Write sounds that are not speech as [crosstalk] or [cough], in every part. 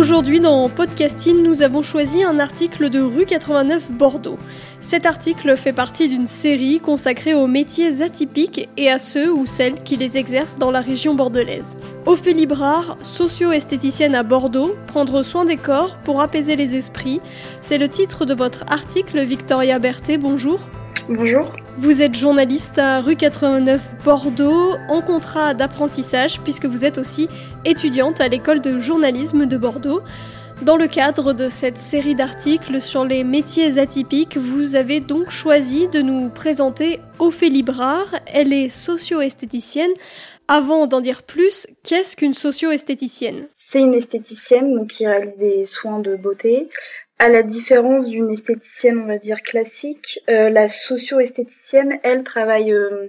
Aujourd'hui dans Podcasting, nous avons choisi un article de Rue 89 Bordeaux. Cet article fait partie d'une série consacrée aux métiers atypiques et à ceux ou celles qui les exercent dans la région bordelaise. Ophélie Brard, socio-esthéticienne à Bordeaux, prendre soin des corps pour apaiser les esprits, c'est le titre de votre article Victoria Berthet, bonjour. Bonjour. Vous êtes journaliste à rue 89 Bordeaux en contrat d'apprentissage puisque vous êtes aussi étudiante à l'école de journalisme de Bordeaux. Dans le cadre de cette série d'articles sur les métiers atypiques, vous avez donc choisi de nous présenter Ophélie Brard. Elle est socio-esthéticienne. Avant d'en dire plus, qu'est-ce qu'une socio-esthéticienne? C'est une esthéticienne qui réalise des soins de beauté à la différence d'une esthéticienne, on va dire classique, euh, la socio-esthéticienne, elle travaille euh,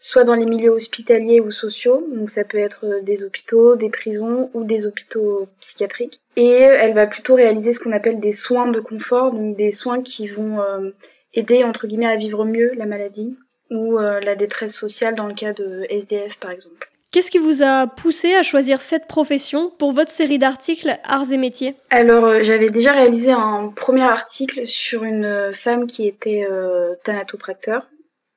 soit dans les milieux hospitaliers ou sociaux, donc ça peut être euh, des hôpitaux, des prisons ou des hôpitaux psychiatriques, et elle va plutôt réaliser ce qu'on appelle des soins de confort, donc des soins qui vont aider entre guillemets à vivre mieux la maladie ou la détresse sociale dans le cas de SDF par exemple. Qu'est-ce qui vous a poussé à choisir cette profession pour votre série d'articles Arts et métiers? Alors, euh, j'avais déjà réalisé un premier article sur une femme qui était euh, thanatopracteur.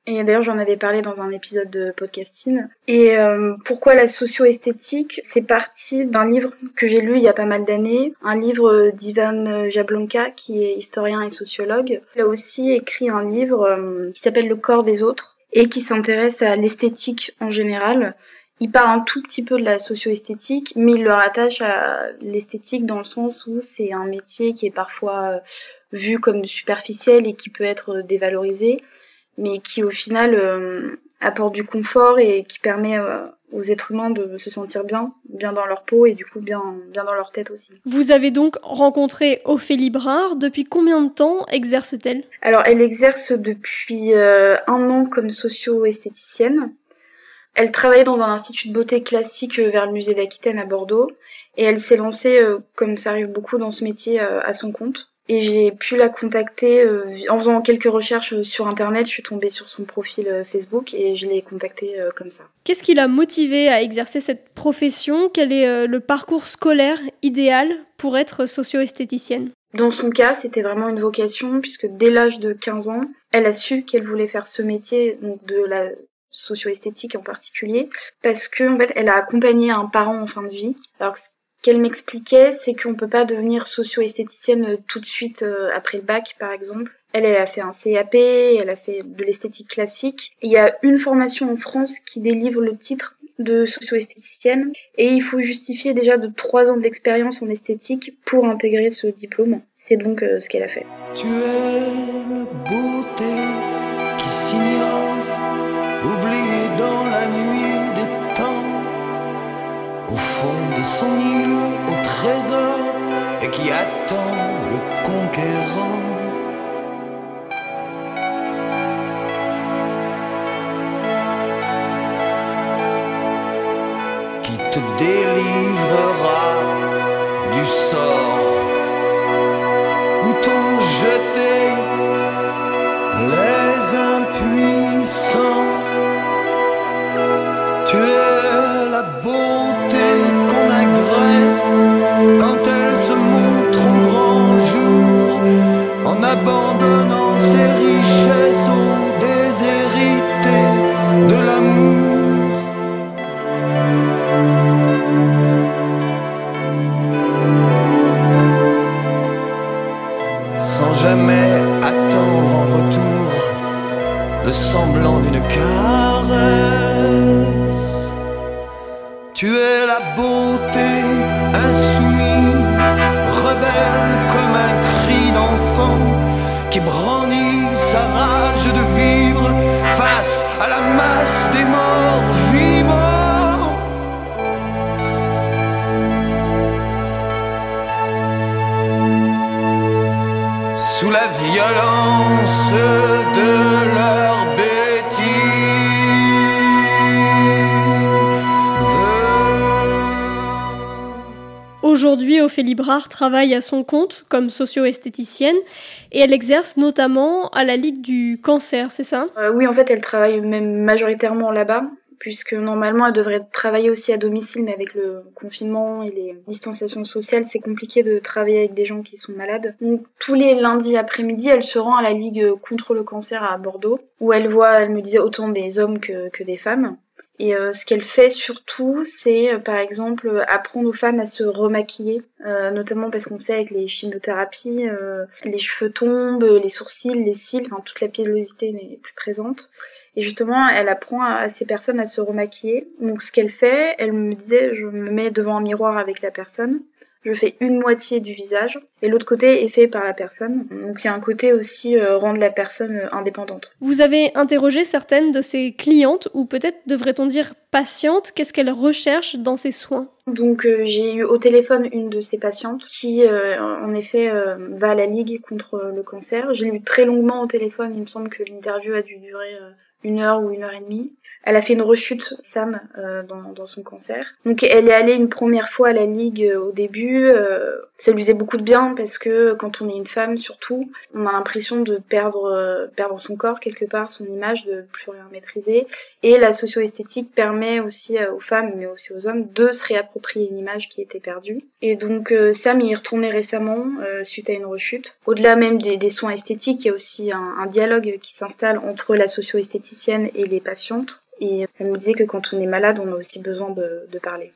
Et d'ailleurs, j'en avais parlé dans un épisode de podcasting. Et euh, pourquoi la socio-esthétique? C'est parti d'un livre que j'ai lu il y a pas mal d'années, un livre d'Ivan Jablonka, qui est historien et sociologue. Il a aussi écrit un livre qui s'appelle Le corps des autres et qui s'intéresse à l'esthétique en général il parle un tout petit peu de la socio-esthétique, mais il le rattache à l'esthétique dans le sens où c'est un métier qui est parfois euh, vu comme superficiel et qui peut être dévalorisé, mais qui au final euh, apporte du confort et qui permet euh, aux êtres humains de se sentir bien, bien dans leur peau et du coup bien, bien dans leur tête aussi. Vous avez donc rencontré Ophélie Brard. Depuis combien de temps exerce-t-elle? Alors elle exerce depuis un an comme socio-esthéticienne. Elle travaillait dans un institut de beauté classique euh, vers le musée d'Aquitaine à Bordeaux et elle s'est lancée, euh, comme ça arrive beaucoup dans ce métier, euh, à son compte. Et j'ai pu la contacter en faisant quelques recherches sur internet. Je suis tombée sur son profil Facebook et je l'ai contactée comme ça. Qu'est-ce qui l'a motivée à exercer cette profession? Quel est le parcours scolaire idéal pour être socio-esthéticienne? Dans son cas, c'était vraiment une vocation puisque dès l'âge de 15 ans, elle a su qu'elle voulait faire ce métier donc de la socio-esthétique en particulier, parce que en fait, elle a accompagné un parent en fin de vie. Alors ce qu'elle m'expliquait, c'est qu'on peut pas devenir socio-esthéticienne euh, tout de suite euh, après le bac, par exemple. Elle, elle a fait un CAP, elle a fait de l'esthétique classique. Il y a une formation en France qui délivre le titre de socio-esthéticienne et il faut justifier déjà de trois ans d'expérience en esthétique pour intégrer ce diplôme. C'est donc euh, ce qu'elle a fait. Son île, au trésor, et qui attend le conquérant. abandonnant ses richesses aux déshérités de l'amour. Sans jamais attendre en retour le semblant d'une caresse. Tu es la beauté insoumise, rebelle comme un cri d'enfant qui brandit sa rage de vivre face à la masse des morts vivants. Sous la violence de leur Aujourd'hui, Ophélie Brard travaille à son compte comme socio-esthéticienne et elle exerce notamment à la Ligue du cancer, c'est ça? Euh, oui, en fait, elle travaille même majoritairement là-bas, puisque normalement, elle devrait travailler aussi à domicile, mais avec le confinement et les distanciations sociales, c'est compliqué de travailler avec des gens qui sont malades. Donc, tous les lundis après-midi, elle se rend à la Ligue contre le cancer à Bordeaux, où elle voit, elle me disait, autant des hommes que, que des femmes. Et euh, ce qu'elle fait surtout, c'est euh, par exemple euh, apprendre aux femmes à se remaquiller, euh, notamment parce qu'on sait avec les chimiothérapies, euh, les cheveux tombent, les sourcils, les cils, enfin toute la pilosité n'est plus présente. Et justement, elle apprend à, à ces personnes à se remaquiller. Donc ce qu'elle fait, elle me disait, je me mets devant un miroir avec la personne, je fais une moitié du visage et l'autre côté est fait par la personne. Donc il y a un côté aussi euh, rendre la personne euh, indépendante. Vous avez interrogé certaines de ses clientes, ou peut-être devrait-on dire patientes, qu'est-ce qu'elles recherchent dans ses soins? Donc euh, j'ai eu au téléphone une de ces patientes qui euh, en effet va à la Ligue contre le cancer. J'ai lu très longuement au téléphone, il me semble que l'interview a dû durer une heure ou une heure et demie. Elle a fait une rechute, Sam, euh, dans, dans son cancer. Donc elle est allée une première fois à la Ligue euh, au début. euh, ça lui faisait beaucoup de bien parce que quand on est une femme surtout, on a l'impression de perdre, euh, perdre son corps quelque part, son image, de plus rien maîtriser. Et la socio-esthétique permet aussi euh, aux femmes, mais aussi aux hommes, de se réapproprier une image qui était perdue. Et donc euh, Sam y est retourné récemment euh, suite à une rechute. Au-delà même des, des soins esthétiques, il y a aussi un, un dialogue qui s'installe entre la socio-esthéticienne et les patientes. Et elle me disait que quand on est malade, on a aussi besoin de, de parler.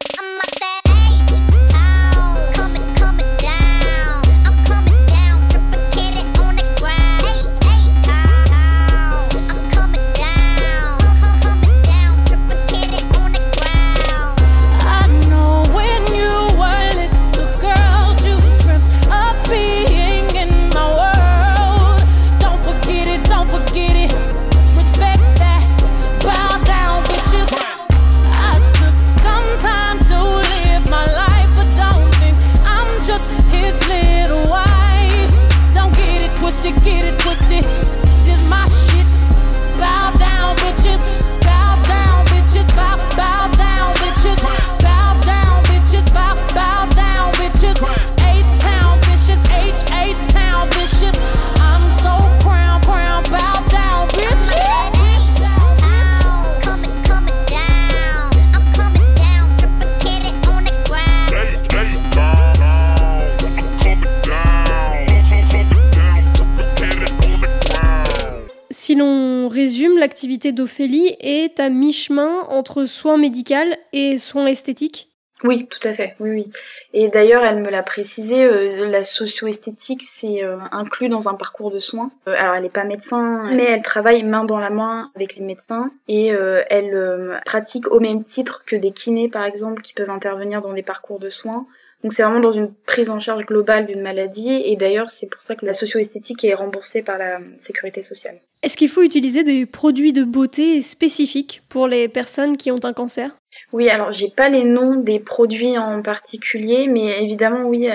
L'activité d'Ophélie est à mi-chemin entre soins médical et soins esthétiques? Oui, tout à fait. Oui, oui. Et d'ailleurs, elle me l'a précisé, euh, la socio-esthétique, c'est euh, inclus dans un parcours de soins. Euh, alors, elle n'est pas médecin, mais elle travaille main dans la main avec les médecins et elle pratique au même titre que des kinés, par exemple, qui peuvent intervenir dans les parcours de soins. Donc, c'est vraiment dans une prise en charge globale d'une maladie. Et d'ailleurs, c'est pour ça que la socio-esthétique est remboursée par la sécurité sociale. Est-ce qu'il faut utiliser des produits de beauté spécifiques pour les personnes qui ont un cancer? Oui, alors j'ai pas les noms des produits en particulier, mais évidemment oui, euh,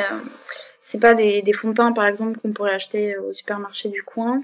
c'est pas des, des fonds de teint par exemple qu'on pourrait acheter au supermarché du coin.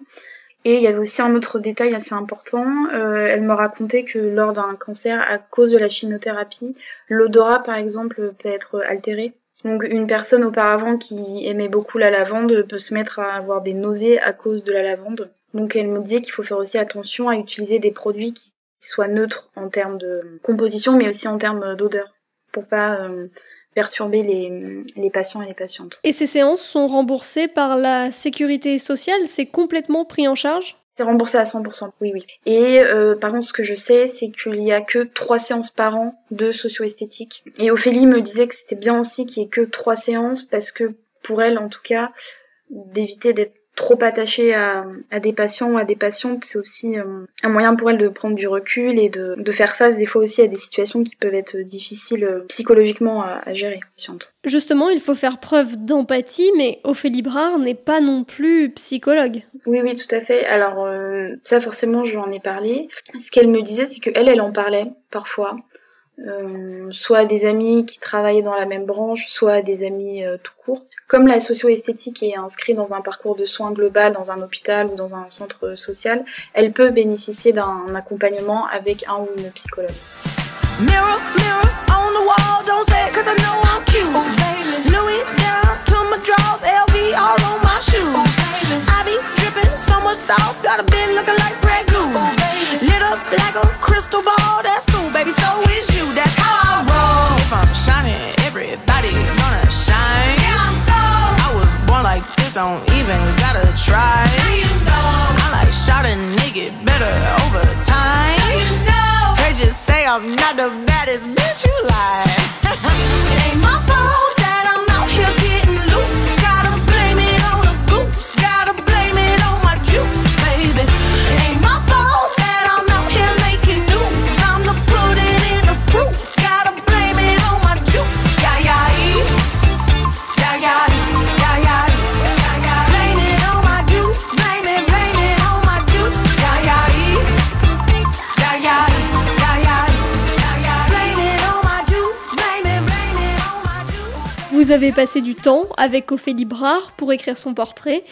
Et il y avait aussi un autre détail assez important. euh, elle me racontait que lors d'un cancer, à cause de la chimiothérapie, l'odorat par exemple peut être altéré. Donc une personne auparavant qui aimait beaucoup la lavande peut se mettre à avoir des nausées à cause de la lavande. Donc elle me disait qu'il faut faire aussi attention à utiliser des produits qui soient neutres en termes de composition mais aussi en termes d'odeur pour pas euh, perturber les, les patients et les patientes. Et ces séances sont remboursées par la sécurité sociale? C'est complètement pris en charge? C'est remboursé à 100%, oui, oui. Et euh, par contre, ce que je sais, c'est qu'il y a que trois séances par an de socio-esthétique. Et Ophélie me disait que c'était bien aussi qu'il y ait que trois séances parce que pour elle, en tout cas, d'éviter d'être trop attachée à, à des patients ou à des patientes, c'est aussi euh, un moyen pour elle de prendre du recul et de, de faire face des fois aussi à des situations qui peuvent être difficiles euh, psychologiquement à, à gérer. Justement, il faut faire preuve d'empathie, mais Ophélie Brard n'est pas non plus psychologue. Oui, oui, tout à fait. Alors euh, ça, forcément, je lui en ai parlé. Ce qu'elle me disait, c'est que elle, elle en parlait parfois. Euh, soit à des amis qui travaillaient dans la même branche, soit à des amis euh, tout court. Comme la socio-esthétique est inscrite dans un parcours de soins global, dans un hôpital ou dans un centre social, elle peut bénéficier d'un accompagnement avec un ou une psychologue. Mirror, mirror on the wall, don't say it cause I know I'm cute. Louis down to my drawers, LV all on my shoes. I be dripping so much sauce, got a bit looking nigga better over time. They just say I'm not the baddest bitch you like. [laughs] Vous avez passé du temps avec Ophélie Brard pour écrire son portrait.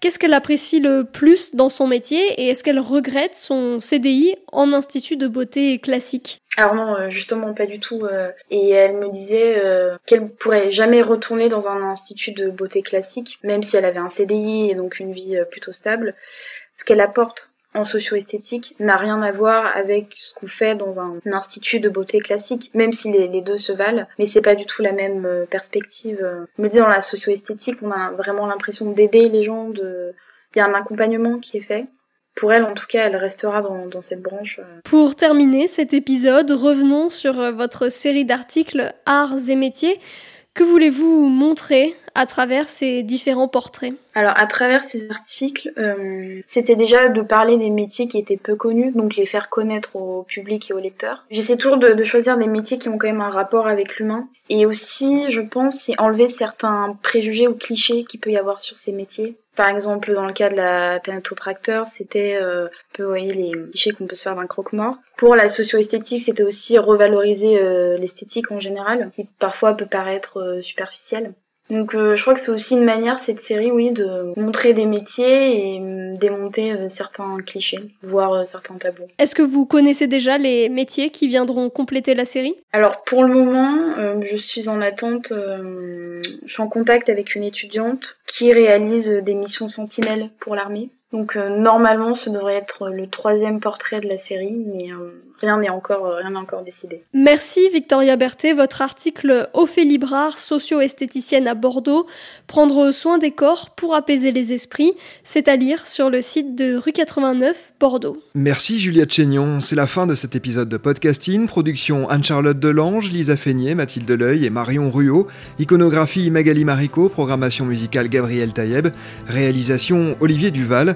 Qu'est-ce qu'elle apprécie le plus dans son métier et est-ce qu'elle regrette son CDI en institut de beauté classique? Alors non, euh, justement pas du tout. euh, Et elle me disait euh, qu'elle pourrait jamais retourner dans un institut de beauté classique, même si elle avait un CDI et donc une vie plutôt stable. Ce qu'elle apporte en socio-esthétique n'a rien à voir avec ce qu'on fait dans un, institut de beauté classique, même si les, les deux se valent, mais c'est pas du tout la même euh, perspective. euh. Me dis dans la socio-esthétique, on a vraiment l'impression d'aider les gens, de... il y a un accompagnement qui est fait. Pour elle, en tout cas, elle restera dans, cette branche. euh. Pour terminer cet épisode, revenons sur votre série d'articles Arts et métiers. Que voulez-vous montrer à travers ces différents portraits Alors, à travers ces articles, euh, c'était déjà de parler des métiers qui étaient peu connus, donc les faire connaître au public et aux lecteurs. J'essaie toujours de, de choisir des métiers qui ont quand même un rapport avec l'humain. Et aussi, je pense, c'est enlever certains préjugés ou clichés qu'il peut y avoir sur ces métiers. Par exemple, dans le cas de la thanatopracteur, c'était euh, voyez, les clichés qu'on peut se faire d'un croque-mort. Pour la socio-esthétique, c'était aussi revaloriser euh, l'esthétique en général, qui parfois peut paraître euh, superficielle. Donc euh, je crois que c'est aussi une manière, cette série, oui, de montrer des métiers et euh, démonter euh, certains clichés, voire euh, certains tabous. Est-ce que vous connaissez déjà les métiers qui viendront compléter la série? Alors pour le moment, je suis en attente, euh, je suis en contact avec une étudiante qui réalise des missions sentinelles pour l'armée. Donc euh, normalement, ce devrait être le troisième portrait de la série, mais euh, rien n'est encore, euh, rien n'est encore décidé. Merci Victoria Berthet, votre article Ophélie Brard, socio-esthéticienne à Bordeaux, prendre soin des corps pour apaiser les esprits, c'est à lire sur le site de rue 89 Bordeaux. Merci Juliette Chénion, c'est la fin de cet épisode de podcasting, production Anne-Charlotte Delange, Lisa Feignet, Mathilde Leuil et Marion Ruot, iconographie Magali Marico, programmation musicale Gabriel Taïeb, réalisation Olivier Duval.